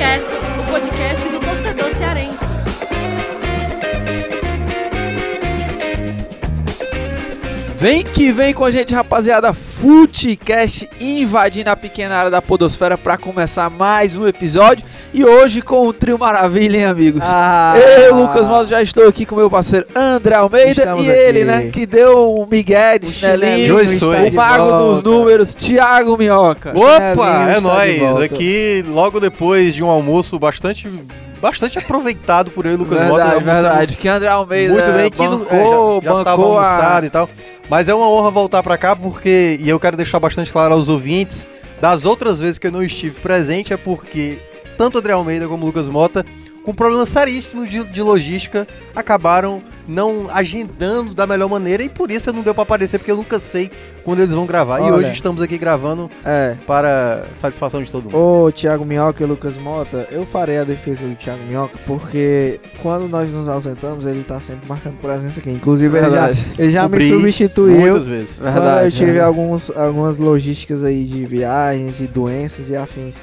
Futecast, o podcast do Vem que vem com a gente, rapaziada. Futecast invadindo a pequena área da Podosfera para começar mais um episódio. E hoje com o trio maravilha, hein, amigos? Ah, Eu, Lucas Mosa, já estou aqui com meu parceiro André Almeida e ele, aqui. né, que deu um migué de O chinelinho, o mago dos números, Thiago Minhoca. Opa, é nóis. Aqui, logo depois de um almoço bastante bastante aproveitado por eu e Lucas Mota. Verdade, verdade. Que André Almeida Muito bem, que bancou, não, é, já, já bancou a... e tal. Mas é uma honra voltar pra cá porque, e eu quero deixar bastante claro aos ouvintes, das outras vezes que eu não estive presente é porque tanto André Almeida como Lucas Mota, com problemas seríssimos de, de logística, acabaram não agendando da melhor maneira e por isso não deu pra aparecer, porque eu nunca sei quando eles vão gravar. E Olha. hoje estamos aqui gravando É. para satisfação de todo mundo. Ô, Thiago Minhoca e Lucas Mota, eu farei a defesa do Thiago Minhoca porque quando nós nos ausentamos, ele tá sempre marcando presença aqui. Inclusive, ele já, Verdade. ele já me substituiu. Muitas vezes. Verdade. eu tive né? alguns, algumas logísticas aí de viagens e doenças e afins.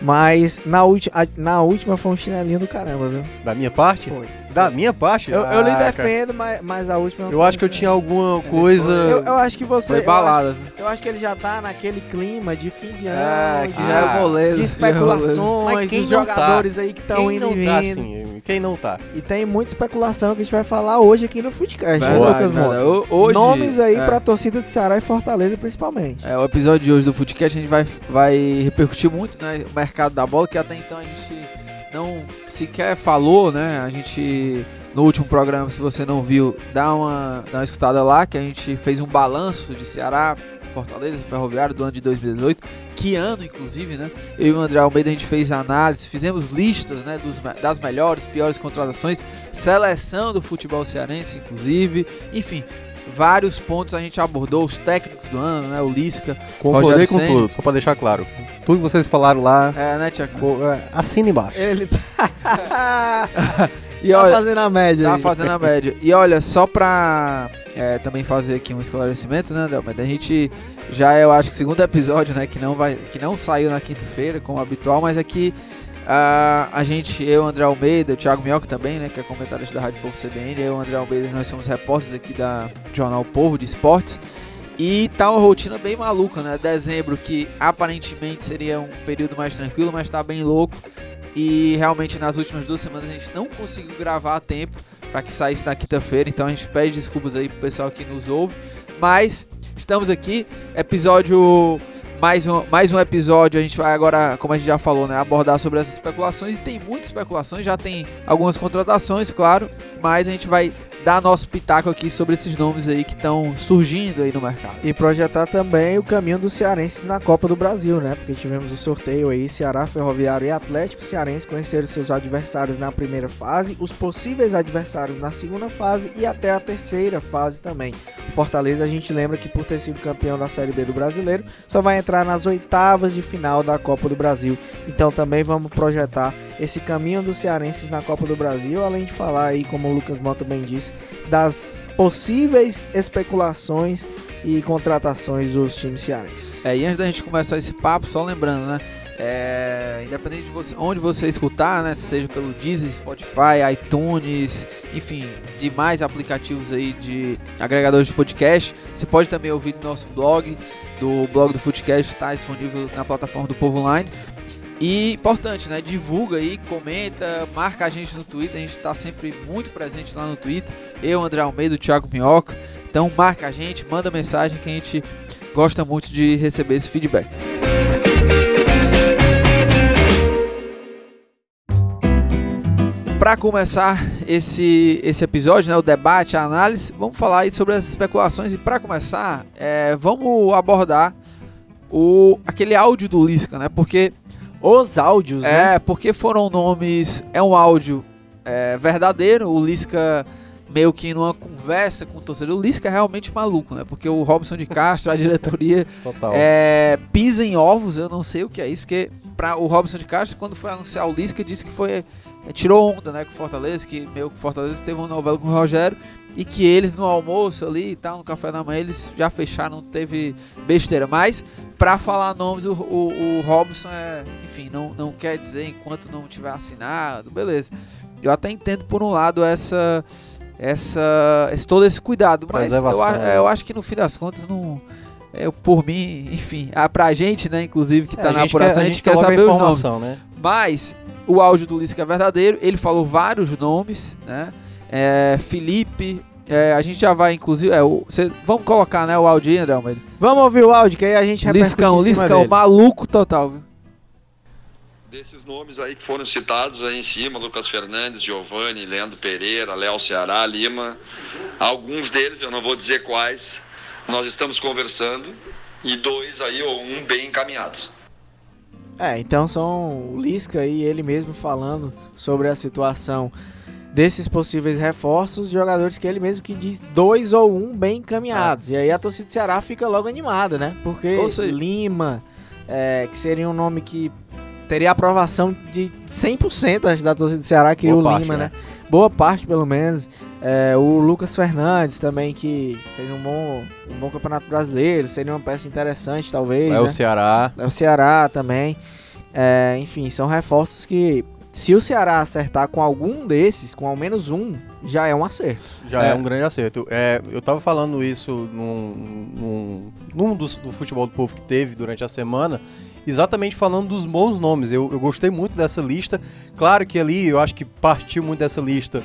Mas na, ulti, a- na última foi um chinelinho do caramba, viu? Da minha parte? Foi. Da minha parte? Eu, eu lhe Ah, defendo, mas, mas a última. Eu foi acho que eu tinha alguma coisa. Eu, eu acho que você. Foi eu balada. acho- Eu, acho que ele já tá naquele clima de fim de ano. É, de, que já é moleza. de especulações, Mas quem os não tá? jogadores aí que estão Quem indo não e tá vindo. assim? Quem não tá? E tem muita especulação que a gente vai falar hoje aqui no Footcast, né, Verdade, Lucas verdade. Mota? Ho- Hoje, Nomes aí é. pra torcida de Ceará e Fortaleza, principalmente. É, o episódio de hoje do Footcast a gente vai, vai repercutir muito né, o mercado da bola, que até então a gente não sequer falou, né? A gente, no último programa, se você não viu, dá uma, dá uma escutada lá, que a gente fez um balanço de Ceará, Fortaleza, Ferroviário do ano de 2018. Que ano, inclusive, né? Eu e o André Almeida a gente fez análise, fizemos listas né, dos, das melhores, piores contratações, seleção do futebol cearense, inclusive. Enfim, vários pontos a gente abordou, os técnicos do ano, né? O Lisca. Concordei com Ceni. tudo, só pra deixar claro. Tudo que vocês falaram lá, É, né, Tiago? é, assina embaixo. Ele tá, E tá olha, fazendo a média. tá aí. fazendo a média. E olha, só pra é, também fazer aqui um esclarecimento, né, André? Mas a gente já é, eu acho que o segundo episódio, né, que não, vai, que não saiu na quinta-feira, como habitual, mas aqui ah, a gente, eu, André Almeida, o Thiago Minhoca também, né, que é comentarista da Rádio Povo CBN, eu, André Almeida, nós somos repórteres aqui da Jornal Povo de Esportes. E tá uma rotina bem maluca, né? Dezembro, que aparentemente seria um período mais tranquilo, mas tá bem louco. E realmente nas últimas duas semanas a gente não conseguiu gravar a tempo para que saísse na quinta-feira. Então a gente pede desculpas aí pro pessoal que nos ouve. Mas estamos aqui, episódio. Mais um, mais um episódio, a gente vai agora, como a gente já falou, né, abordar sobre essas especulações. E tem muitas especulações, já tem algumas contratações, claro, mas a gente vai dar nosso pitaco aqui sobre esses nomes aí que estão surgindo aí no mercado. E projetar também o caminho dos cearenses na Copa do Brasil, né? Porque tivemos o sorteio aí, Ceará, Ferroviário e Atlético Cearense conheceram seus adversários na primeira fase, os possíveis adversários na segunda fase e até a terceira fase também. Fortaleza, a gente lembra que por ter sido campeão da Série B do Brasileiro, só vai entrar nas oitavas de final da Copa do Brasil. Então também vamos projetar esse caminho dos cearenses na Copa do Brasil, além de falar aí, como o Lucas Mota bem disse, das possíveis especulações e contratações dos times cearenses. É, e antes da gente começar esse papo, só lembrando, né? É, independente de você, onde você escutar, né? Seja pelo Deezer, Spotify, iTunes, enfim, demais aplicativos aí de agregadores de podcast. Você pode também ouvir no nosso blog, do blog do Footcast, está disponível na plataforma do Povo Online. E importante, né? Divulga aí, comenta, marca a gente no Twitter. A gente está sempre muito presente lá no Twitter. Eu, André Almeida, o Thiago Minhoca. Então marca a gente, manda mensagem que a gente gosta muito de receber esse feedback. Para começar esse, esse episódio, né, o debate, a análise, vamos falar aí sobre as especulações e para começar, é, vamos abordar o aquele áudio do Lisca, né? Porque Os áudios, né? é, porque foram nomes. É um áudio é, verdadeiro. O Lisca meio que numa conversa com o torcedor. O Lisca é realmente maluco, né? Porque o Robson de Castro, a diretoria, Total. é, pisa em ovos. Eu não sei o que é isso, porque para o Robson de Castro, quando foi anunciar o Lisca, disse que foi é, tirou onda, né, com o Fortaleza, que meio que o Fortaleza teve uma novela com o Rogério e que eles no almoço ali e tal, no café da manhã, eles já fecharam, não teve besteira. Mas, pra falar nomes, o, o, o Robson é, enfim, não, não quer dizer enquanto não tiver assinado, beleza. Eu até entendo por um lado essa essa esse, todo esse cuidado, mas eu, a- né? eu acho que no fim das contas não é, por mim, enfim, ah, pra gente, né, inclusive que tá É, na apuração, a gente, quer, logo saber os nomes. né? Mas o áudio do Lisca é verdadeiro, ele falou vários nomes, né? É, Felipe, é, a gente já vai, inclusive, é, o, cê- vamos colocar né, o áudio aí, André Almeida. Vamos ouvir o áudio, que aí a gente Liscão, em cima Liscão, dele. maluco total, viu? Desses nomes aí que foram citados aí em cima, Lucas Fernandes, Giovanni, Leandro Pereira, Léo Ceará, Lima, alguns deles, eu não vou dizer quais, nós estamos conversando e dois aí, ou um, bem encaminhados. É, então são o Lisca e ele mesmo falando sobre a situação desses possíveis reforços, jogadores que ele mesmo que diz dois ou um bem encaminhados. E aí a torcida do Ceará fica logo animada, né? Porque seja- Lima, é, que seria um nome que teria aprovação de 100% acho, da torcida do Ceará, Boa o parte, Lima, né? né? Boa parte, pelo menos. É, o Lucas Fernandes também, que fez um bom, um bom campeonato brasileiro, seria uma peça interessante, talvez. É né? o Ceará. É o Ceará também. É, enfim, são reforços que, se o Ceará acertar com algum desses, com ao menos um, já é um acerto. Já é, É. um grande acerto. É, eu tava falando isso num, num, num dos, do futebol do povo que teve durante a semana, exatamente falando dos bons nomes. Eu, eu gostei muito dessa lista. Claro que ali eu acho que partiu muito dessa lista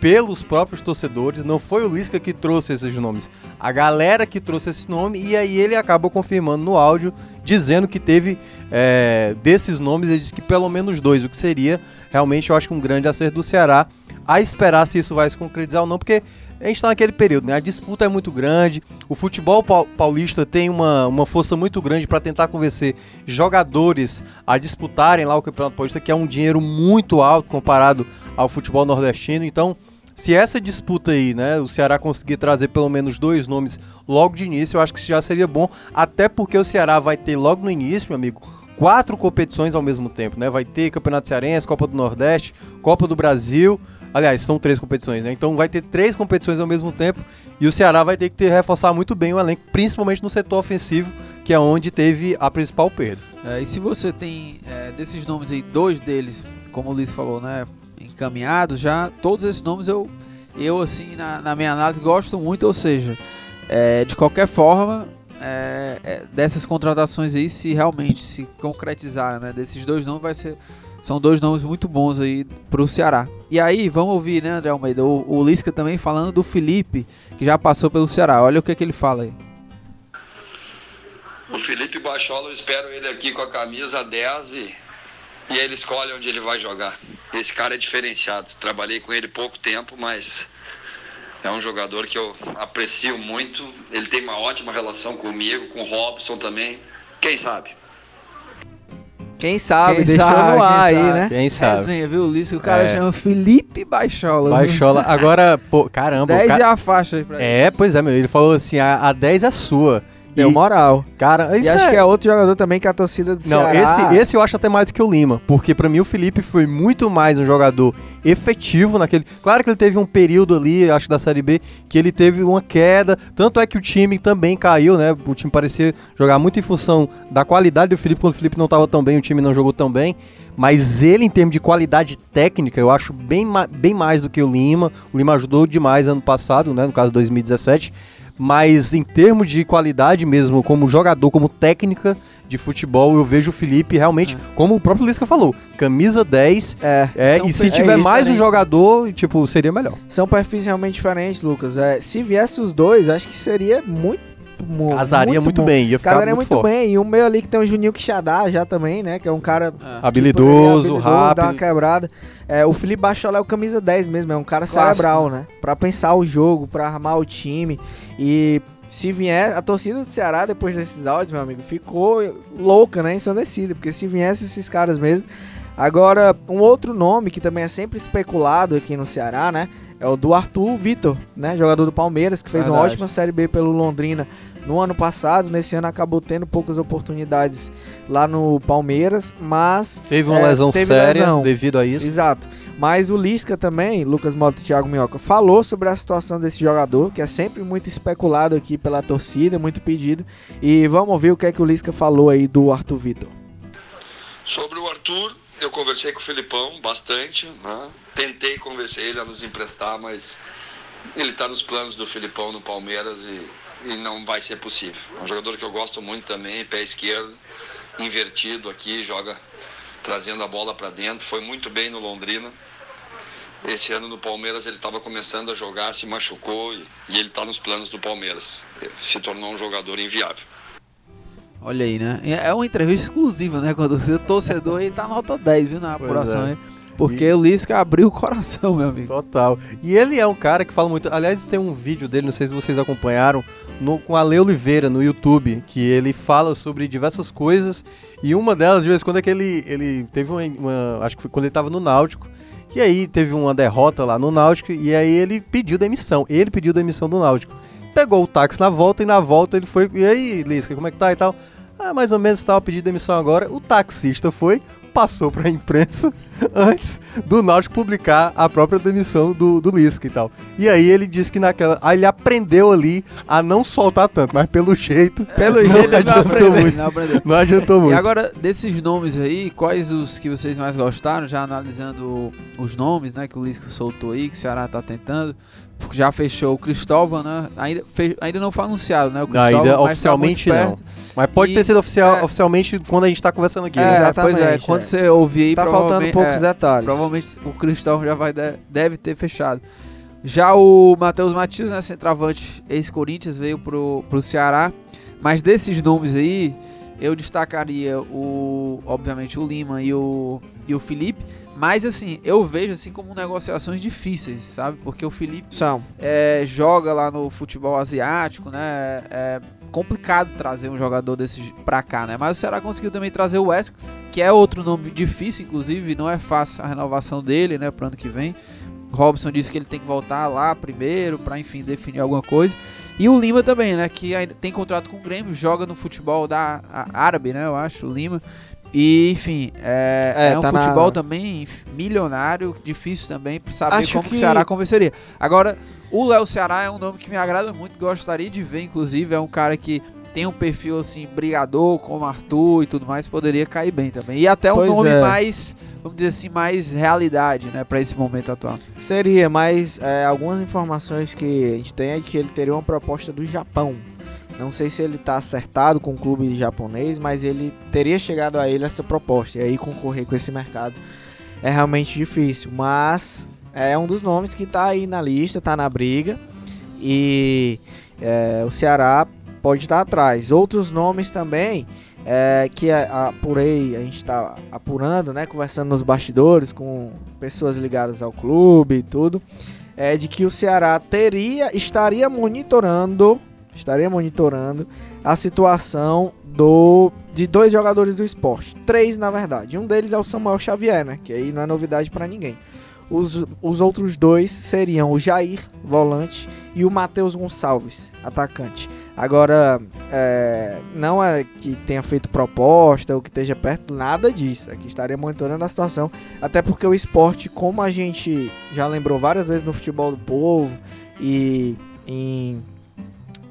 pelos próprios torcedores. Não foi o Lisca que trouxe esses nomes. A galera que trouxe esse nome e aí ele acabou confirmando no áudio, dizendo que teve é, desses nomes, ele disse que pelo menos dois, o que seria realmente eu acho um grande acerto do Ceará. A esperar se isso vai se concretizar ou não, porque a gente está naquele período, né? A disputa é muito grande, o futebol pau- paulista tem uma, uma força muito grande para tentar convencer jogadores a disputarem lá o Campeonato Paulista, que é um dinheiro muito alto comparado ao futebol nordestino. Então, se essa disputa aí, né, o Ceará conseguir trazer pelo menos dois nomes logo de início, eu acho que já seria bom, até porque o Ceará vai ter logo no início, meu amigo, quatro competições ao mesmo tempo, né? Vai ter Campeonato Cearense, Copa do Nordeste, Copa do Brasil. Aliás, são três competições, né? Então vai ter três competições ao mesmo tempo e o Ceará vai ter que ter, reforçar muito bem o elenco, principalmente no setor ofensivo, que é onde teve a principal perda. É, e se você tem é, desses nomes aí, dois deles, como o Luiz falou, né, encaminhados já, todos esses nomes eu, eu assim, na, na minha análise, gosto muito, ou seja, é, de qualquer forma, é, é, dessas contratações aí, se realmente se concretizar, né, desses dois nomes, vai ser, são dois nomes muito bons aí pro Ceará. E aí, vamos ouvir, né, André Almeida, o, o Lisca também falando do Felipe, que já passou pelo Ceará, olha o que, que ele fala aí. O Felipe Bachola, eu espero ele aqui com a camisa 10 e, e ele escolhe onde ele vai jogar. Esse cara é diferenciado. Trabalhei com ele pouco tempo, mas é um jogador que eu aprecio muito. Ele tem uma ótima relação comigo, com o Robson também. Quem sabe? Quem sabe, Quem deixou sabe, no ar quem aí, sabe. né? Quem sabe? Resenha, viu, Lisca? O cara É. chama Felipe Baixola. viu? Baixola. Agora, pô, caramba. o 10 cara- e a faixa aí pra ele. É, pois é, meu. Ele falou assim: a, a 10 é sua. Deu E, moral. Cara, E isso acho é- que é outro jogador também que a torcida do Não, Ceará... esse, esse eu acho até mais do que o Lima, porque pra mim o Felipe foi muito mais um jogador efetivo naquele. Claro que ele teve um período ali, acho da Série B, que ele teve uma queda, tanto é que o time também caiu, né? O time parecia jogar muito em função da qualidade do Felipe, quando o Felipe não tava tão bem, o time não jogou tão bem, mas ele em termos de qualidade técnica, eu acho bem, ma- bem mais do que o Lima. O Lima ajudou demais ano passado, né? No caso 2017. Mas em termos de qualidade mesmo, como jogador, como técnica de futebol, eu vejo o Felipe realmente, como o próprio Lisca falou, camisa 10. É, É, Então, e se é tiver isso, mais um jogador, tipo, seria melhor. são perfis realmente diferentes, Lucas. É, se viesse os dois, acho que seria muito... mu- Casaria muito, bom. bem, ia ficar Casaria muito, muito, bem. E o meio ali que tem o Juninho Quixadá já também, né? Que é um cara É. Habilidoso, Tipo, ele é Dá uma rápido. quebrada. É, o Felipe Bachola é o camisa 10 mesmo, é um cara Clássico. cerebral, né? Pra pensar o jogo, pra armar o time. E se vier, a torcida do Ceará, depois desses áudios, meu amigo, ficou louca, né? Ensandecida. Porque se viesse esses caras mesmo. Agora, um outro nome que também é sempre especulado aqui no Ceará, né? É o do Arthur Vitor, né? Jogador do Palmeiras, que fez uma Verdade. ótima Série B pelo Londrina no ano passado. Nesse ano acabou tendo poucas oportunidades lá no Palmeiras, mas Teve uma É, lesão teve séria lesão. devido a isso. Exato. Mas o Lisca também, Lucas Mota e Thiago Minhoca, falou sobre a situação desse jogador, que é sempre muito especulado aqui pela torcida, muito pedido. E vamos ouvir o que é que o Lisca falou aí do Arthur Vitor. Sobre o Arthur, eu conversei com o Filipão bastante, né? Tentei convencer ele a nos emprestar, mas ele está nos planos do Filipão no Palmeiras e, e não vai ser possível. É um jogador que eu gosto muito também, pé esquerdo, invertido aqui, joga trazendo a bola para dentro, foi muito bem no Londrina. Esse ano no Palmeiras ele estava começando a jogar, se machucou e, e ele está nos planos do Palmeiras. Se tornou um jogador inviável. Olha aí, né? É é uma entrevista exclusiva, né? Quando você torcedor aí tá nota 10, viu? Na apuração é. aí. Porque o Lisca abriu o coração, meu amigo. Total. E ele é um cara que fala muito. Aliás, tem um vídeo dele, não sei se vocês acompanharam, no, com a Le Oliveira no YouTube, que ele fala sobre diversas coisas. E uma delas, de vez em quando, é que ele, ele teve uma, uma- Acho que foi quando ele tava no Náutico. E aí teve uma derrota lá no Náutico. E aí ele pediu demissão. Ele pediu demissão do Náutico. Pegou o táxi na volta e na volta ele foi. E aí, Lisca, como é que tá e tal? Ah, mais ou menos tava pedindo demissão agora. O taxista foi, passou pra imprensa antes do Náutico publicar a própria demissão do, do Lisca e tal. E aí ele disse que naquela. Aí ele aprendeu ali a não soltar tanto, mas pelo jeito. Pelo não jeito ele não adiantou aprendeu, muito. não aprendeu. Não adiantou E muito. agora, desses nomes aí, quais os que vocês mais gostaram? Já analisando os nomes, né, que o Lisca soltou aí, que o Ceará tá tentando. Já fechou o Cristóvão, né? Ainda, fe- ainda não foi anunciado, né? O Não, Cristóvão, ainda mas tá muito oficialmente não. perto. Mas pode E- ter sido oficial, é. oficialmente quando a gente tá conversando aqui. É? Exatamente, pois é, é. quando você ouvir aí, Tá faltando provavelmente- poucos é, detalhes. Provavelmente o Cristóvão já vai de- deve ter fechado. Já o Matheus Matias, né, centroavante ex-Corinthians, veio pro, pro Ceará. Mas desses nomes aí, eu destacaria o, obviamente, o Lima e o, e o Felipe. Mas assim, eu vejo assim como negociações difíceis, sabe? Porque o Felipe São. é, joga lá no futebol asiático, né? É complicado trazer um jogador desses pra cá, né? Mas o Ceará conseguiu também trazer o Wesley, que é outro nome difícil, inclusive, não é fácil a renovação dele, né, pro ano que vem. Robson disse que ele tem que voltar lá primeiro pra, enfim, definir alguma coisa. E o Lima também, né, que ainda tem contrato com o Grêmio, joga no futebol da árabe, né, eu acho, o Lima. E, enfim, é, É, é um tá na- futebol também milionário, difícil também pra saber Acho como que- o Ceará convenceria. Agora, o Léo Ceará é um nome que me agrada muito, gostaria de ver, inclusive, é um cara que tem um perfil assim, brigador, como Arthur e tudo mais, poderia cair bem também. E até um Pois nome é. mais, vamos dizer assim, mais realidade, né, pra esse momento atual. Seria, mas é, algumas informações que a gente tem é que ele teria uma proposta do Japão. Não sei se ele está acertado com o clube japonês, mas ele teria chegado a ele essa proposta. E aí concorrer com esse mercado é realmente difícil. Mas é um dos nomes que está aí na lista, está na briga. E é, o Ceará pode estar atrás. Outros nomes também é, que apurei, a gente está apurando, né? Conversando nos bastidores com pessoas ligadas ao clube e tudo. É de que o Ceará teria, estaria monitorando, estaria monitorando a situação do de dois jogadores do esporte, três na verdade. Um deles é o Samuel Xavier, né? Que aí não é novidade para ninguém. Os, os outros dois seriam o Jair, volante, e o Matheus Gonçalves, atacante. Agora, é, não é que tenha feito proposta ou que esteja perto, nada disso. Aqui estaria monitorando a situação. Até porque o esporte, como a gente já lembrou várias vezes no futebol do povo e em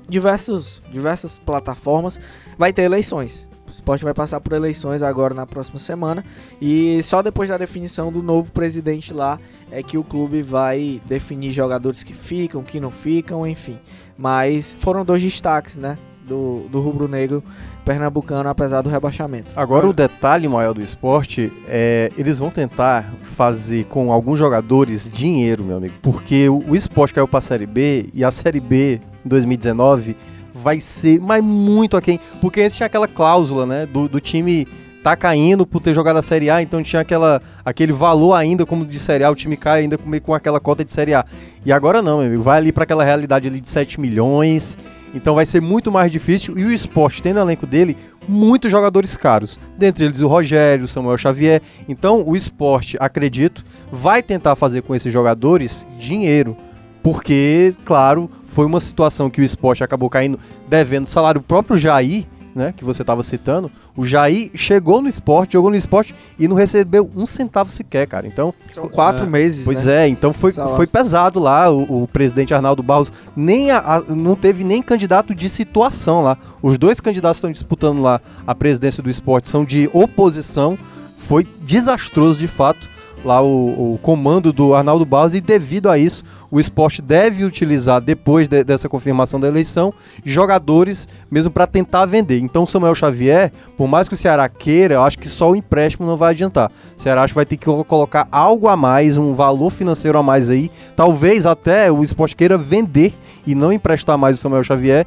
diversos, diversas plataformas, vai ter eleições. Esporte vai passar por eleições agora na próxima semana. E só depois da definição do novo presidente lá é que o clube vai definir jogadores que ficam, que não ficam, enfim. Mas foram dois destaques, né? Do, do rubro-negro pernambucano, apesar do rebaixamento. Agora o detalhe maior do esporte é eles vão tentar fazer com alguns jogadores dinheiro, meu amigo, porque o, o esporte caiu pra Série B e a Série B em 2019 vai ser, mas muito aquém, porque esse tinha aquela cláusula, né, do, do time tá caindo por ter jogado a Série A, então tinha aquela, aquele valor ainda como de Série A, o time cai ainda com, com aquela cota de Série A. E agora não, meu amigo, vai ali pra aquela realidade ali de 7 milhões Então vai ser muito mais difícil e o esporte tem no elenco dele muitos jogadores caros. Dentre eles o Rogério, o Samuel Xavier. Então o esporte, acredito, vai tentar fazer com esses jogadores dinheiro. Porque, claro, foi uma situação que o esporte acabou caindo devendo salário. O próprio Jair né, que você estava citando, o Jair chegou no esporte, jogou no esporte e não recebeu um centavo sequer, cara. Então, São quatro É. meses, pois né? é, então foi, foi pesado lá. O, o presidente Arnaldo Barros nem a- a- não teve nem candidato de situação lá. Os dois candidatos que estão disputando lá a presidência do esporte são de oposição. Foi desastroso de fato lá o, o comando do Arnaldo Barros e devido a isso o esporte deve utilizar depois de- dessa confirmação da eleição jogadores mesmo para tentar vender. Então Samuel Xavier, por mais que o Ceará queira, eu acho que só o empréstimo não vai adiantar. O Ceará acho que vai ter que colo- colocar algo a mais, um valor financeiro a mais aí. Talvez até o esporte queira vender e não emprestar mais o Samuel Xavier.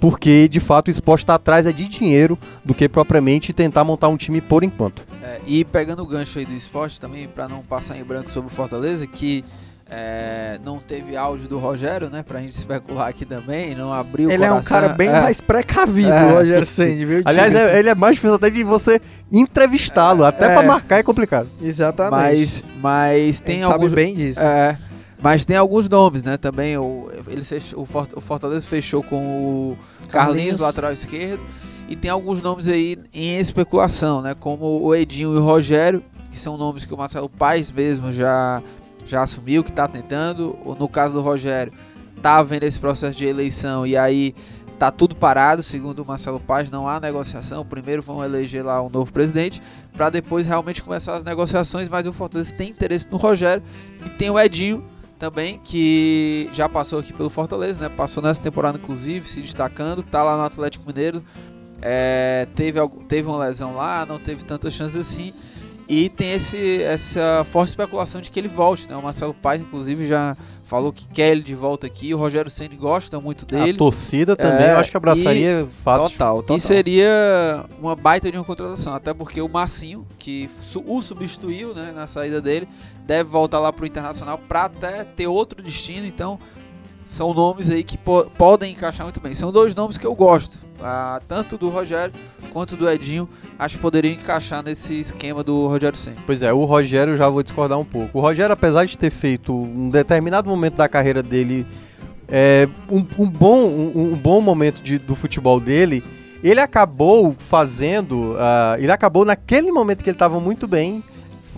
Porque de fato o esporte está atrás é de dinheiro do que propriamente tentar montar um time por enquanto. É, e pegando o gancho aí do esporte também, pra não passar em branco sobre o Fortaleza, que é, não teve áudio do Rogério, né? Pra gente especular aqui também, não abriu o Ele é um coração. cara bem É, mais precavido, É. o Rogério Sandy, viu? Aliás, é- ele é mais difícil até de você entrevistá-lo. Até É. pra marcar é complicado. Exatamente. Mas, mas tem tem sabe alguns. bem disso. É, mas tem alguns nomes, né? Também o, ele fechou, o, Fort- o Fortaleza fechou com o Carlinhos, Carlinhos. lateral esquerdo. E tem alguns nomes aí em especulação, né? Como o Edinho e o Rogério, que são nomes que o Marcelo Paes mesmo já, já assumiu, que tá tentando. No caso do Rogério, tá vendo esse processo de eleição e aí tá tudo parado, segundo o Marcelo Paes, não há negociação. Primeiro vão eleger lá um novo presidente, para depois realmente começar as negociações, mas o Fortaleza tem interesse no Rogério e tem o Edinho também, que já passou aqui pelo Fortaleza, né? Passou nessa temporada, inclusive, se destacando, tá lá no Atlético Mineiro. É, teve, algu- teve uma lesão lá, não teve tantas chances assim. E tem esse, essa forte especulação de que ele volte, né? O Marcelo Paes, inclusive, já falou que quer ele de volta aqui. O Rogério Ceni gosta muito A dele. torcida também, É, eu acho que abraçaria fácil. Total, total. E seria uma baita de uma contratação, até porque o Massinho, que o substituiu né, na saída dele, deve voltar lá pro Internacional para até ter outro destino. Então, são nomes aí que po- podem encaixar muito bem. São dois nomes que eu gosto, ah, tanto do Rogério quanto do Edinho. Acho que poderiam encaixar nesse esquema do Rogério Senna. Pois é, o Rogério já vou discordar um pouco. O Rogério, apesar de ter feito um determinado momento da carreira dele, é, um, um bom, um, um bom momento de- do futebol dele, ele acabou fazendo. ah, ele acabou naquele momento que ele estava muito bem.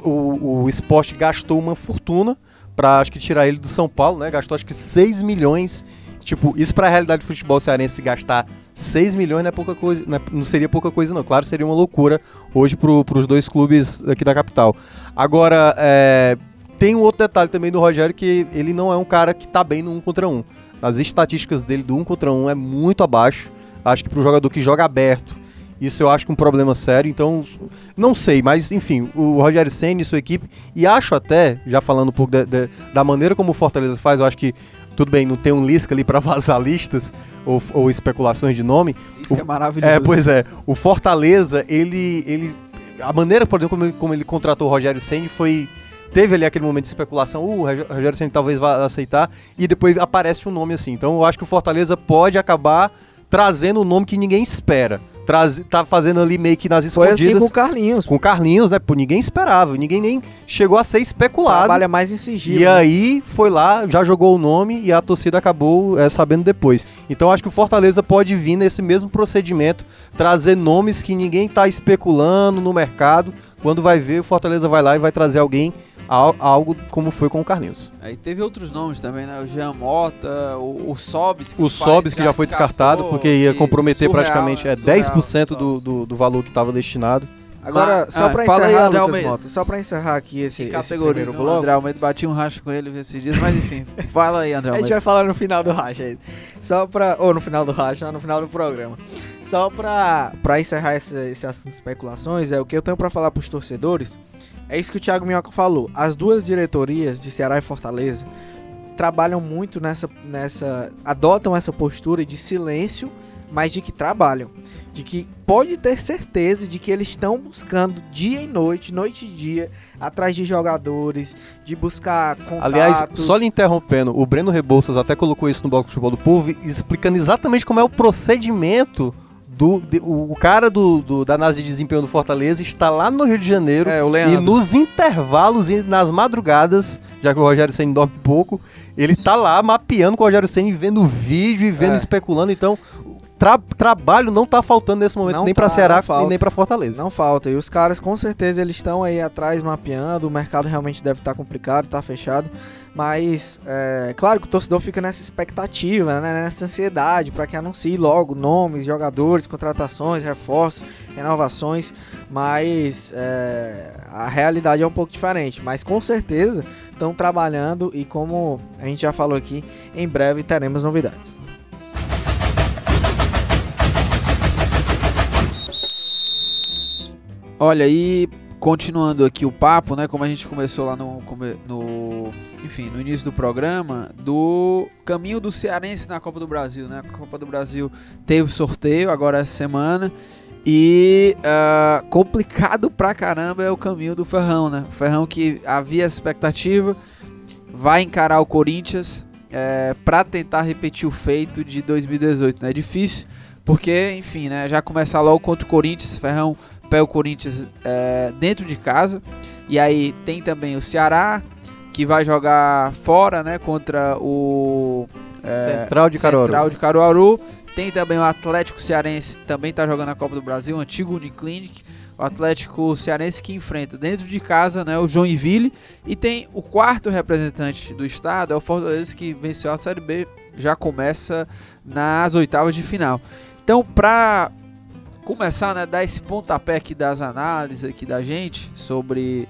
O, o esporte gastou uma fortuna pra acho que tirar ele do São Paulo, né? Gastou acho que 6 milhões. Tipo, isso pra realidade do futebol cearense gastar 6 milhões não é pouca coisa, não, é- não seria pouca coisa não. Claro, seria uma loucura hoje pro, pros dois clubes aqui da capital. Agora, é, tem um outro detalhe também do Rogério que ele não é um cara que tá bem no 1 contra 1. As estatísticas dele do 1 contra 1 é muito abaixo. Acho que pro jogador que joga aberto, isso eu acho que é um problema sério. Então, não sei, mas enfim, o Rogério Senna e sua equipe, e acho até, já falando um pouco de- de- da maneira como o Fortaleza faz, eu acho que tudo bem, não tem um Lisca ali pra vazar listas ou, ou especulações de nome, Isso O- que é maravilhoso. é, pois é. O Fortaleza, ele. ele a maneira, por exemplo, como ele, como ele contratou o Rogério Senni foi. Teve ali aquele momento de especulação, uh, o Rog- Rogério Senni talvez vá aceitar, e depois aparece um nome assim. Então eu acho que o Fortaleza pode acabar trazendo um nome que ninguém espera. Traz, tá fazendo ali meio que nas Foi assim escondidas. com o Carlinhos. com o Carlinhos, né? Pô, ninguém esperava, ninguém nem chegou a ser especulado. Trabalha mais em sigilo. E aí foi lá, já jogou o nome e a torcida acabou é, sabendo depois. Então acho que o Fortaleza pode vir nesse mesmo procedimento, trazer nomes que ninguém tá especulando no mercado. Quando vai ver, o Fortaleza vai lá e vai trazer alguém, al- algo como foi com o Carlinhos. Aí teve outros nomes também, né? O Jean Mota, o, o Sobis. O Sobis que já foi descartado porque ia comprometer surreal, praticamente né? é, Surreal, 10% do, do, do valor que estava destinado. Agora, Mas- só ah, pra aí, encerrar, André Lucas Almeida. Mota, só pra encerrar aqui esse, Que esse primeiro o bloco. André Almeida bati um racha com ele esses dias, mas enfim, fala aí, André A gente Almeida. vai falar no final do racha aí. Só pra. Ou no final do racha, no final do programa. Só pra, pra encerrar esse, esse assunto de especulações, é o que eu tenho pra falar pros torcedores. É isso que o Thiago Minhoca falou. As duas diretorias de Ceará e Fortaleza trabalham muito nessa. nessa. adotam essa postura de silêncio, mas de que trabalham. de que pode ter certeza de que eles estão buscando dia e noite, noite e dia, atrás de jogadores, de buscar contatos. Aliás, só lhe interrompendo, o Breno Rebouças até colocou isso no bloco de futebol do povo, explicando exatamente como é o procedimento do, de- o, cara do, do- da análise de desempenho do Fortaleza está lá no Rio de Janeiro É, o e nos intervalos e nas madrugadas, já que o Rogério Senna dorme pouco, ele tá lá mapeando com o Rogério Senna, e vendo vídeo e vendo, É. especulando. Então, tra- trabalho não tá faltando nesse momento Não nem tá, Ceará não falta. e nem pra Fortaleza. Não falta. E os caras, com certeza, eles estão aí atrás mapeando. O mercado realmente deve estar complicado, tá fechado. Mas, é claro que o torcedor fica nessa expectativa, né, nessa ansiedade para que anuncie logo nomes, jogadores, contratações, reforços, renovações. Mas é, a realidade é um pouco diferente. Mas com certeza estão trabalhando e, como a gente já falou aqui, em breve teremos novidades. Olha, e continuando aqui o papo, né? Como a gente começou lá no, no, enfim, no início do programa, do caminho do cearense na Copa do Brasil, né? A Copa do Brasil teve sorteio agora essa semana e ah, complicado pra caramba é o caminho do Ferrão, né? Ferrão que havia expectativa, vai encarar o Corinthians é, para tentar repetir o feito de 2018, né? É difícil porque, enfim, né? Já começar logo contra o Corinthians, Ferrão pega o Corinthians é, dentro de casa. E aí tem também o Ceará, que vai jogar fora, né? Contra o é, Central de Caruaru. Central de Caruaru. Tem também o Atlético Cearense, também está jogando a Copa do Brasil, antigo Uniclinic. O Atlético Cearense que enfrenta dentro de casa né, o Joinville. E tem o quarto representante do estado, é o Fortaleza que venceu a Série B. Já começa nas oitavas de final. Então, para começar, né, dar esse pontapé aqui das análises aqui da gente sobre,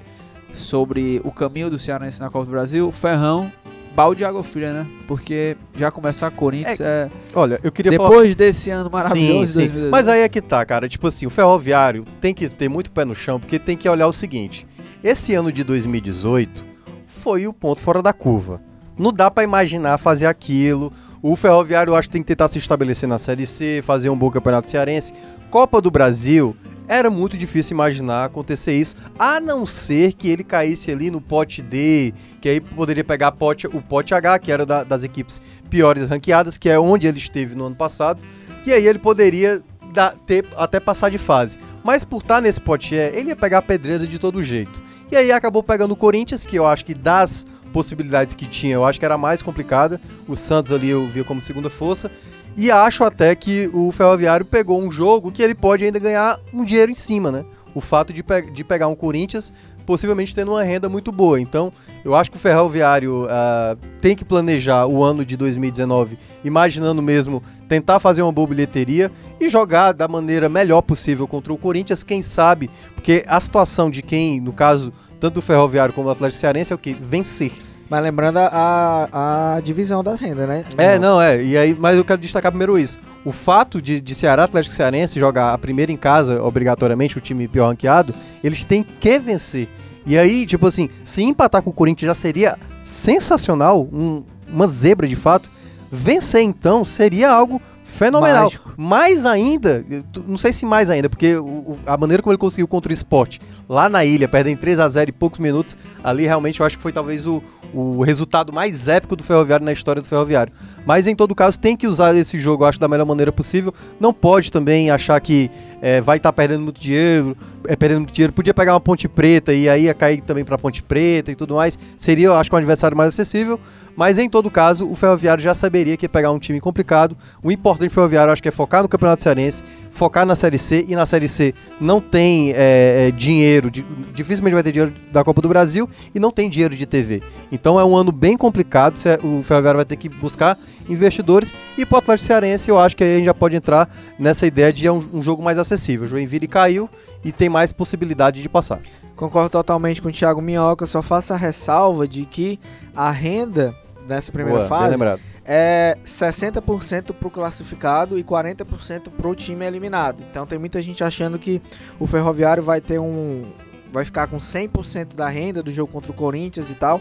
sobre o caminho do Cearense na Copa do Brasil, Ferrão, balde de água fria, né? Porque já começar Corinthians é, Olha, eu queria falar... depois desse ano maravilhoso Sim, sim. 2018. Mas aí é que tá, cara. Tipo assim, o ferroviário tem que ter muito pé no chão, porque tem que olhar o seguinte: esse ano de 2018 foi o ponto fora da curva. Não dá pra imaginar fazer aquilo. O Ferroviário eu acho que tem que tentar se estabelecer na Série C, fazer um bom campeonato cearense. Copa do Brasil, era muito difícil imaginar acontecer isso, a não ser que ele caísse ali no pote D, que aí poderia pegar pote- o pote H, que era da- das equipes piores ranqueadas, que é onde ele esteve no ano passado, e aí ele poderia dar- ter, até passar de fase. Mas por estar nesse pote E, ele ia pegar a pedreira de todo jeito. E aí acabou pegando o Corinthians, que eu acho que das possibilidades que tinha, eu acho que era mais complicada. O Santos ali eu via como segunda força. E acho até que o Ferroviário pegou um jogo que ele pode ainda ganhar um dinheiro em cima, né? O fato de, pe- de pegar um Corinthians, possivelmente tendo uma renda muito boa. Então, eu acho que o Ferroviário ah, tem que planejar o ano de 2019, imaginando mesmo tentar fazer uma boa bilheteria e jogar da maneira melhor possível contra o Corinthians, quem sabe, porque a situação de quem, no caso, tanto do Ferroviário como do Atlético Cearense é o que? Vencer. Mas lembrando a, a, divisão da renda, né? É, não, é. E aí, mas eu quero destacar primeiro isso. O fato de, de Ceará Atlético Cearense jogar a primeira em casa, obrigatoriamente, o time pior ranqueado, eles têm que vencer. E aí, tipo assim, se empatar com o Corinthians já seria sensacional, um- uma zebra de fato. Vencer, então, seria algo fenomenal. Mágico. Mais ainda, não sei se mais ainda, porque o- a maneira como ele conseguiu contra o esporte, lá na ilha, perdendo 3 a 0 em poucos minutos, ali realmente eu acho que foi talvez o, o resultado mais épico do Ferroviário na história do Ferroviário. Mas em todo caso, tem que usar esse jogo, eu acho, da melhor maneira possível. Não pode também achar que é, vai estar perdendo muito dinheiro, é, perdendo muito dinheiro. Podia pegar uma Ponte Preta e aí ia cair também pra Ponte Preta e tudo mais. Seria, eu acho, um adversário mais acessível. Mas em todo caso, o Ferroviário já saberia que ia pegar um time complicado. O importante do Ferroviário, acho que é focar no Campeonato Cearense, focar na Série C. E na Série C não tem é, é, dinheiro, di- dificilmente vai ter dinheiro da Copa do Brasil e não tem dinheiro de TV. Então é um ano bem complicado. se- O Ferroviário vai ter que buscar investidores. E pro Atlético Cearense, eu acho que aí a gente já pode entrar nessa ideia de é um, um jogo mais acessível. Joinville caiu e tem mais possibilidade de passar. Concordo totalmente com o Thiago Minhoca, só faço a ressalva de que a renda nessa primeira Boa, fase é 60% pro classificado e 40% pro time eliminado. Então tem muita gente achando que o Ferroviário vai ter um vai ficar com 100% da renda do jogo contra o Corinthians e tal.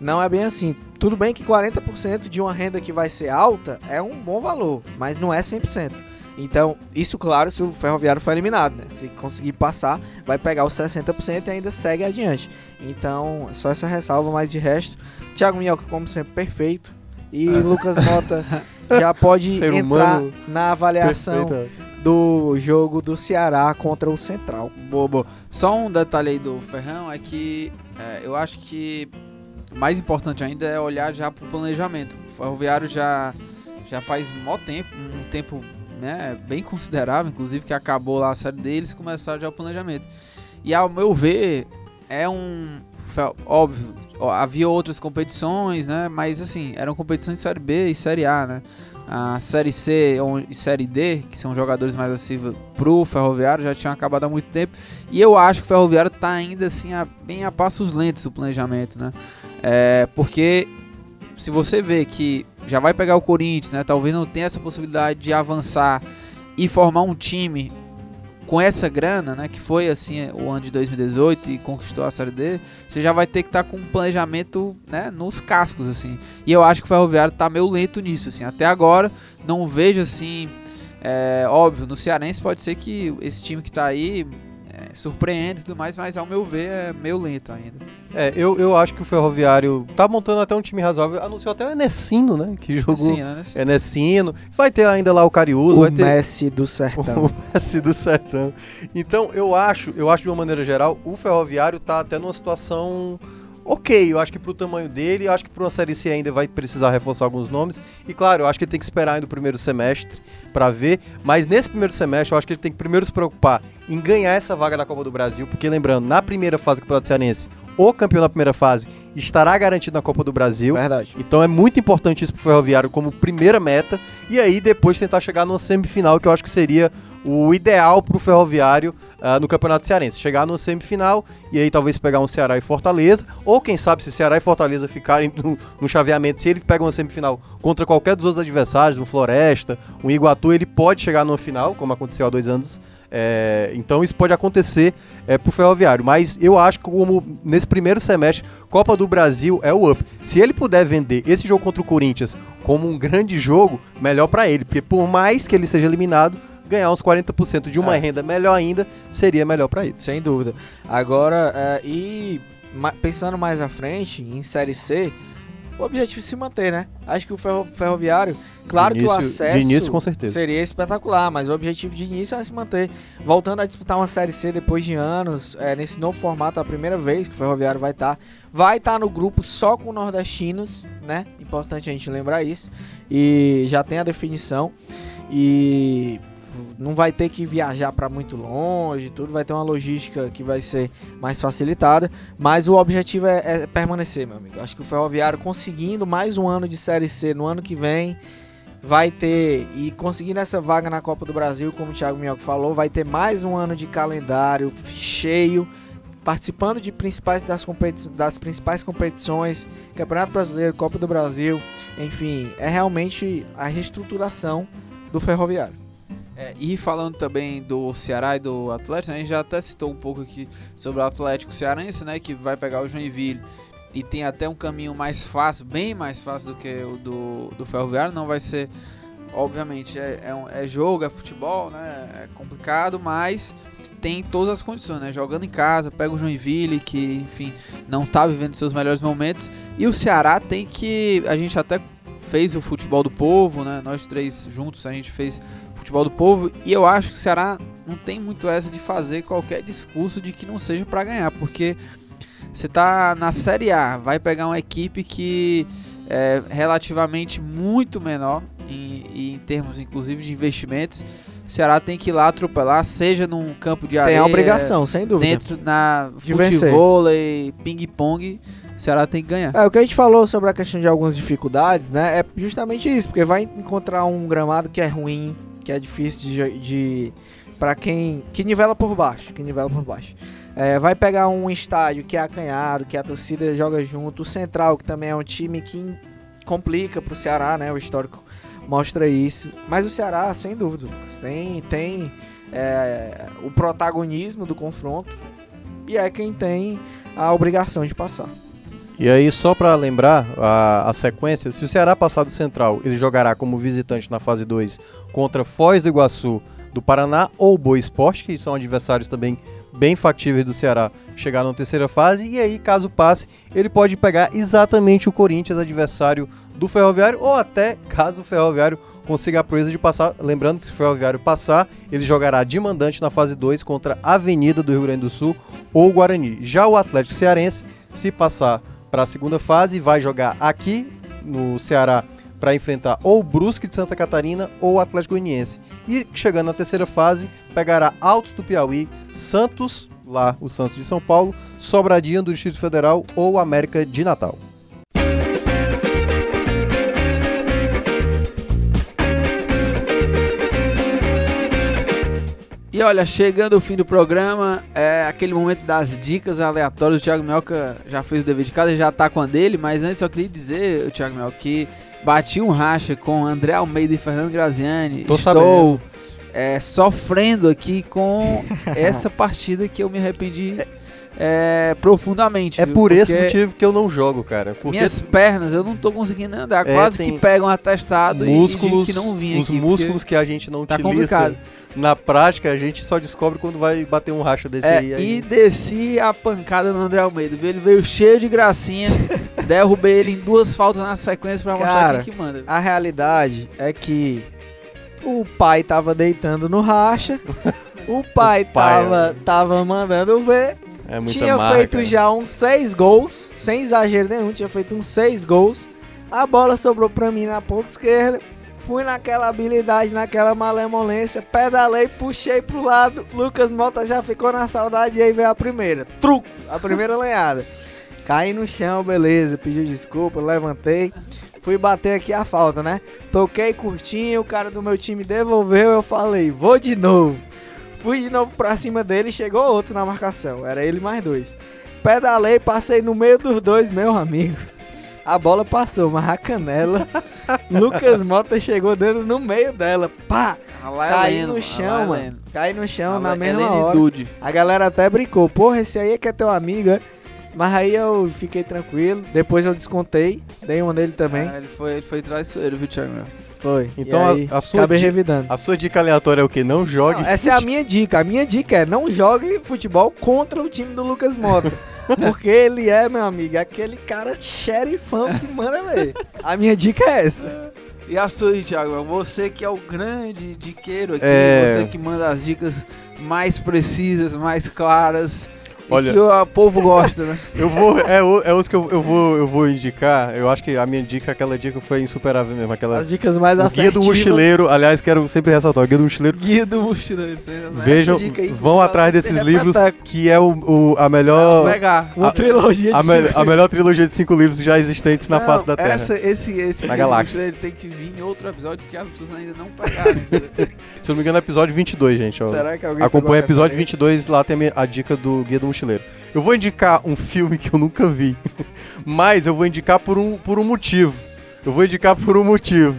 Não é bem assim. Tudo bem que 40% de uma renda que vai ser alta é um bom valor, mas não é 100%. Então, isso claro se o Ferroviário for eliminado, né? Se conseguir passar, vai pegar os 60% e ainda segue adiante. Então, só essa ressalva, mas de resto, Thiago Minhoca, como sempre, perfeito. E Lucas Mota já pode Ser entrar na avaliação Perfeito. do jogo do Ceará contra o Central. Bobo. Só um detalhe aí do Ferrão é que é, eu acho que mais importante ainda é olhar já pro planejamento. O Ferroviário já, já faz mó tempo, um tempo né, bem considerável, inclusive que acabou lá a série deles, começaram já o planejamento. E ao meu ver, é um. Óbvio, havia outras competições, né? Mas assim, eram competições de Série B e Série A, né? A Série C e Série D, que são jogadores mais acessíveis pro Ferroviário, já tinham acabado há muito tempo. E eu acho que o Ferroviário tá ainda assim, a- bem a passos lentos o planejamento, né? É, porque se você vê que já vai pegar o Corinthians, né? Talvez não tenha essa possibilidade de avançar e formar um time com essa grana, né? Que foi assim o ano de 2018 e conquistou a Série D. Você já vai ter que estar com um planejamento, né? Nos cascos, assim. E eu acho que o Ferroviário tá meio lento nisso, assim. Até agora não vejo assim. É, óbvio, no Cearense pode ser que esse time que tá aí é, surpreende e tudo mais, mas ao meu ver é meio lento ainda. É, eu, eu acho que o Ferroviário tá montando até um time razoável. Anunciou até o Enesino, né? Que jogou. Sim, né? Enesino. Vai ter ainda lá o Cariúso, O vai ter Messi do Sertão. o Messi do Sertão. Então, eu acho, eu acho de uma maneira geral, o Ferroviário tá até numa situação ok. Eu acho que pro tamanho dele, eu acho que pra uma Série C ainda vai precisar reforçar alguns nomes. E claro, eu acho que ele tem que esperar ainda o primeiro semestre pra ver. Mas nesse primeiro semestre, eu acho que ele tem que primeiro se preocupar em ganhar essa vaga da Copa do Brasil. Porque lembrando, na primeira fase do Campeonato Cearense, o campeão da primeira fase estará garantido na Copa do Brasil. Verdade. Então é muito importante isso pro Ferroviário como primeira meta. E aí depois tentar chegar numa semifinal, que eu acho que seria o ideal pro Ferroviário ah, no Campeonato Cearense. Chegar numa semifinal e aí talvez pegar um Ceará e Fortaleza. Ou quem sabe se Ceará e Fortaleza ficarem no, no chaveamento, se ele pega uma semifinal contra qualquer dos outros adversários, um Floresta, um Iguatu, ele pode chegar numa final, como aconteceu há dois anos. É, então isso pode acontecer é, pro Ferroviário. Mas eu acho que como nesse primeiro semestre, Copa do Brasil é o up. Se ele puder vender esse jogo contra o Corinthians como um grande jogo, melhor pra ele. Porque por mais que ele seja eliminado, ganhar uns 40% de uma É. renda melhor ainda seria melhor pra ele. Sem dúvida. Agora, é, e pensando mais à frente, em Série C, o objetivo é se manter, né? Acho que o ferro- ferroviário, claro De que o início- de acesso início, com certeza. seria espetacular, mas o objetivo de início é se manter. Voltando a disputar uma Série C depois de anos, é, nesse novo formato, a primeira vez que o Ferroviário vai estar. vai estar no grupo só com nordestinos, né? Importante a gente lembrar isso. E já tem a definição. E não vai ter que viajar para muito longe, tudo vai ter uma logística que vai ser mais facilitada, mas o objetivo é, é permanecer, meu amigo. Acho que o Ferroviário conseguindo mais um ano de Série C no ano que vem vai ter e conseguindo essa vaga na Copa do Brasil, como o Thiago Minhoca falou, vai ter mais um ano de calendário cheio, participando de principais das, competi das principais competições, Campeonato Brasileiro, Copa do Brasil, enfim, é realmente a reestruturação do Ferroviário. É, e falando também do Ceará e do Atlético, né, a gente já até citou um pouco aqui sobre o Atlético Cearense, né, que vai pegar o Joinville. E tem até um caminho mais fácil, bem mais fácil do que o do, do Ferroviário, não vai ser, obviamente, é, é, um- é jogo, é futebol, né, é complicado, mas tem todas as condições, né, jogando em casa, pega o Joinville, que, enfim, não tá vivendo seus melhores momentos, e o Ceará tem que, a gente até fez o futebol do povo, né, nós três juntos a gente fez futebol do povo e eu acho que o Ceará não tem muito essa de fazer qualquer discurso de que não seja para ganhar, porque você tá na Série A, vai pegar uma equipe que é relativamente muito menor em, em termos inclusive de investimentos. O Ceará tem que ir lá atropelar, seja num campo de areia, Tem a obrigação, sem dúvida. dentro na De vencer. futevôlei, ping-pong, o Ceará tem que ganhar. É, o que a gente falou sobre a questão de algumas dificuldades, né? É justamente isso, porque vai encontrar um gramado que é ruim, que é difícil de, de para quem que nivela por baixo, que nivela por baixo. É, vai pegar um estádio que é acanhado, que a torcida joga junto, o Central que também é um time que complica pro Ceará, né? O histórico mostra isso. Mas o Ceará, sem dúvida, tem tem é, o protagonismo do confronto e é quem tem a obrigação de passar. E aí, só pra lembrar a, a sequência, se o Ceará passar do Central, ele jogará como visitante na fase 2 contra Foz do Iguaçu do Paraná ou Boa Esporte, que são adversários também bem factíveis do Ceará chegar na terceira fase. E aí, caso passe, ele pode pegar exatamente o Corinthians, adversário do Ferroviário, ou até caso o Ferroviário consiga a proeza de passar. Lembrando, se o Ferroviário passar, ele jogará de mandante na fase 2 contra a Avenida do Rio Grande do Sul ou Guarani. Já o Atlético Cearense, se passar para a segunda fase, vai jogar aqui no Ceará para enfrentar ou o Brusque de Santa Catarina ou o Atlético Goianiense. E chegando na terceira fase, pegará Altos do Piauí, Santos, lá o Santos de São Paulo, Sobradinho do Distrito Federal ou América de Natal. E olha, chegando o fim do programa, é aquele momento das dicas aleatórias. O Thiago Melca já fez o dever de casa, já tá com a dele, mas antes eu queria dizer, o Thiago Melca, que bati um racha com André Almeida e Fernando Graziani. Tô Estou é, sofrendo aqui com essa partida que eu me arrependi é, profundamente. É viu? por esse motivo que eu não jogo, cara. Porque Minhas pernas, eu não tô conseguindo andar. É, Quase que pegam atestado músculos, e que não vinha os aqui, músculos que a gente não tá utiliza complicado. na prática, a gente só descobre quando vai bater um racha desse É, aí. aí. e desci a pancada no André Almeida. Ele veio cheio de gracinha. derrubei ele em duas faltas na sequência pra mostrar quem que manda. A realidade é que o pai tava deitando no racha, o pai, pai, tava, tava mandando ver, É muita tinha marca. feito já uns seis gols, sem exagero nenhum, tinha feito uns seis gols. A bola sobrou pra mim na ponta esquerda. Fui naquela habilidade, naquela malemolência, pedalei, puxei pro lado. Lucas Mota já ficou na saudade e aí veio a primeira. Truco! A primeira lenhada. Caí no chão, beleza, pediu desculpa, levantei. Fui bater aqui a falta, né? Toquei curtinho, o cara do meu time devolveu, eu falei, vou de novo. Fui de novo pra cima dele e chegou outro na marcação. Era ele mais dois. Pedalei, passei no meio dos dois, meu amigo. A bola passou, mas a canela. Lucas Mota chegou dentro no meio dela. Pá! Caí no chão, mano. Caí no chão na mesma hora. Dude. A galera até brincou. Porra, esse aí é que é teu amigo, é? Mas aí eu fiquei tranquilo. Depois eu descontei. Dei uma nele também. Ah, ele foi, ele foi traiçoeiro, viu, Thiago? Foi. Então, E aí, a- a sua acabei di- revidando. A sua dica aleatória é o que? Não jogue. Não, essa é a minha dica. A minha dica é não jogue futebol contra o time do Lucas Mota. Porque ele é, meu amigo, aquele cara xerifão que manda ver. A minha dica é essa. E a sua aí, Thiago? Meu? Você que é o grande diqueiro aqui, É. você que manda as dicas mais precisas, mais claras. Olha- que o povo gosta, né? Eu vou. É, é os que eu, eu vou, eu vou indicar. Eu acho que a minha dica, aquela dica foi insuperável mesmo. Aquela. As dicas mais O Guia do Mochileiro, aliás, quero sempre ressaltar, o Guia do Mochileiro. Guia do mochileiro. Vejam, aí, vão vou atrás desses livros, que é o, o- a Vou melhor. pegar. Uma A- trilogia de A, me- a melhor trilogia de cinco livros já existentes na Não, face da Terra. Essa, esse, esse Na galáxia. Mochileiro, ele tem que vir em outro episódio, porque as pessoas ainda não pegaram. Se eu não me engano, é episódio 22, gente. ó. Será que alguém Acompanha o episódio referência? 22, lá tem a dica do Guia do Mochileiro. Eu vou indicar um filme que eu nunca vi, mas eu vou indicar por um, por um motivo. Eu vou indicar por um motivo.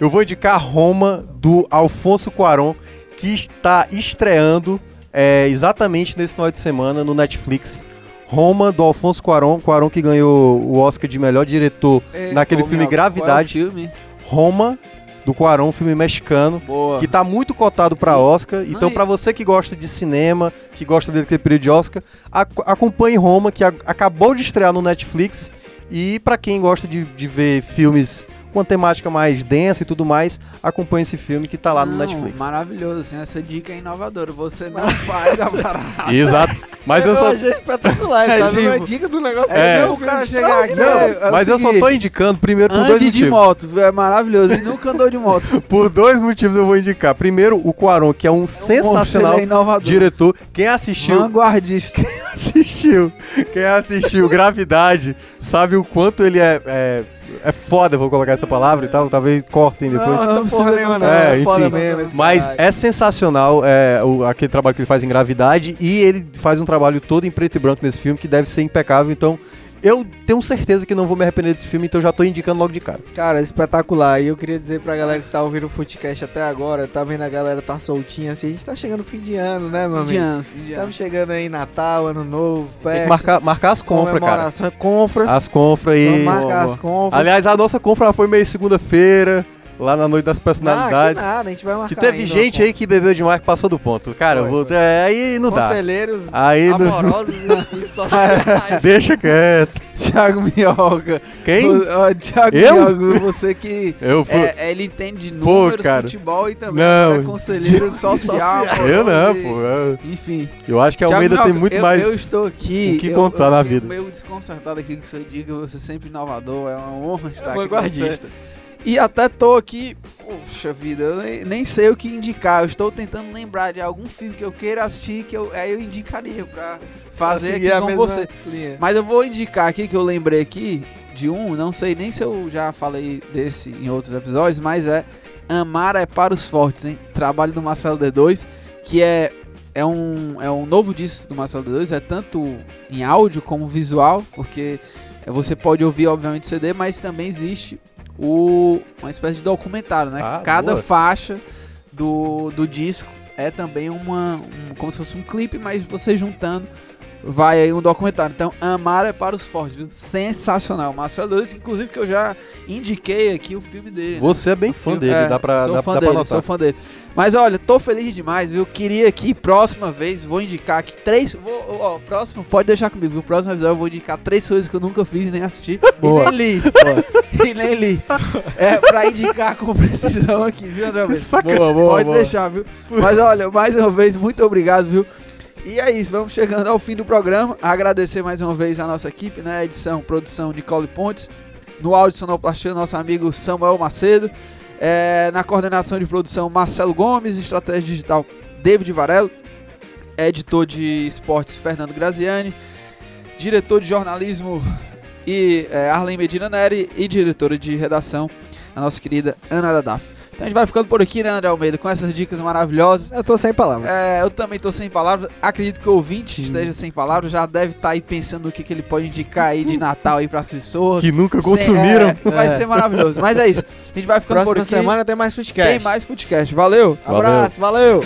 Eu vou indicar Roma, do Alfonso Cuarón, que está estreando é, exatamente nesse final de semana no Netflix. Roma, do Alfonso Cuarón, Cuarón que ganhou o Oscar de melhor diretor É, naquele filme meu, Gravidade. Qual é o filme? Roma, do Cuarón, um filme mexicano Boa. que tá muito cotado pra Oscar. Então, e- pra você que gosta de cinema, que gosta daquele período de Oscar, ac- acompanhe Roma, que a- acabou de estrear no Netflix. E pra quem gosta de, de ver filmes com uma temática mais densa e tudo mais, acompanhe esse filme que tá lá no Não, Netflix. Maravilhoso, assim, essa dica é inovadora. Você não faz a parada. Exato. Mas eu só. achei espetacular. É, tá tipo, dica do negócio. É. que o eu- cara chegar aqui. Não, é- é o mas eu só tô indicando primeiro por dois Ande de motivos. moto, é maravilhoso. E nunca andou de moto. Por dois motivos eu vou indicar. Primeiro, o Cuarón, que é um sensacional Ele é inovador. diretor. Quem assistiu Vanguardista. assistiu, quem assistiu Gravidade, sabe o quanto ele é, é, é foda, vou colocar essa palavra e tal, talvez cortem depois. Não, não precisa nenhuma, não. É, É, foda enfim. mesmo. esse Mas é sensacional é, o- aquele trabalho que ele faz em Gravidade e ele faz um trabalho todo em preto e branco nesse filme que deve ser impecável. Então, eu tenho certeza que não vou me arrepender desse filme, então eu já tô indicando logo de cara. Cara, espetacular. E eu queria dizer pra galera que tá ouvindo o Footcast até agora, tá vendo a galera tá soltinha assim. A gente tá chegando no fim de ano, né, meu amigo? ano, de ano. Estamos chegando aí Natal, Ano Novo, Tem festa. que marcar, marcar as confras, cara. confras. As confras Vamos aí. marcar boa, as confras. Aliás, a nossa confra foi meio segunda-feira, lá na noite das Ah, que personalidades. nada, a gente vai marcar Que teve gente aí que bebeu demais que passou do ponto. Cara, eu Foi, vou. foi. é, aí não dá. Conselheiros Aí amorosos e sociais. Deixa quieto. Thiago Minhoca. Quem? O- ó, Thiago Eu? Minhoca, você que. Eu fui. É, é, ele entende de Pô, números, cara. futebol e também Não. é conselheiro social. eu não, e- pô. Eu, Enfim. eu acho que a Almeida tem Minhoca, muito eu, mais. Eu estou aqui. o que eu- contar eu na vida. meio desconcertado aqui que você diga, você é sempre inovador, é uma honra estar aqui. com Vanguardista. você. E até tô aqui, poxa vida, eu nem, nem sei o que indicar. Eu estou tentando lembrar de algum filme que eu queira assistir que eu, aí eu indicaria pra fazer aqui com você. linha. Mas eu vou indicar aqui que eu lembrei aqui de um, não sei nem se eu já falei desse em outros episódios, mas é Amar é para os Fortes, hein? Trabalho do Marcelo D2, que é, é, um, é um novo disco do Marcelo D2, é tanto em áudio como visual, porque você pode ouvir, obviamente, CD, mas também existe o, uma espécie de documentário, né? Ah, Cada boa. faixa do, do disco é também uma, um- como se fosse um clipe, mas você juntando vai aí um documentário. Então, Amar é para os Fortes, viu? Sensacional. Marcelo Lewis, inclusive que eu já indiquei aqui o filme dele. né? Você é bem O fã filme- dele, é, dá pra, sou dá, fã dá dele, pra sou notar. fã dele. Mas olha, tô feliz demais, viu? Queria que próxima vez, vou indicar aqui três. Vou, ó, próximo, pode deixar comigo, viu? Próximo episódio eu vou indicar três coisas que eu nunca fiz nem assisti. Boa. E nem li. e nem li. É, pra indicar com precisão aqui, viu, André? Boa, boa, Pode boa. deixar, viu? Mas olha, mais uma vez, muito obrigado, viu? E é isso, vamos chegando ao fim do programa. Agradecer mais uma vez a nossa equipe, né? Edição, produção Nicole Pontes. No áudio sonoplastia, nosso amigo Samuel Macedo. É, na coordenação de produção, Marcelo Gomes. Estratégia digital, David Varelo. Editor de esportes, Fernando Graziani. Diretor de jornalismo e é, Arlen Medina Neri. E diretora de redação, a nossa querida Ana Dadaf. Então a gente vai ficando por aqui, né, André Almeida, com essas dicas maravilhosas. Eu tô sem palavras. É, eu também tô sem palavras. Acredito que o ouvinte esteja sem palavras, já deve estar aí pensando no que, que ele pode indicar aí de Natal aí pras pessoas. Que nunca Sem- consumiram. é, vai ser maravilhoso. Mas é isso. A gente vai ficando Próxima por aqui. semana tem mais Footcast. Tem mais podcast. Valeu! Abraço, valeu.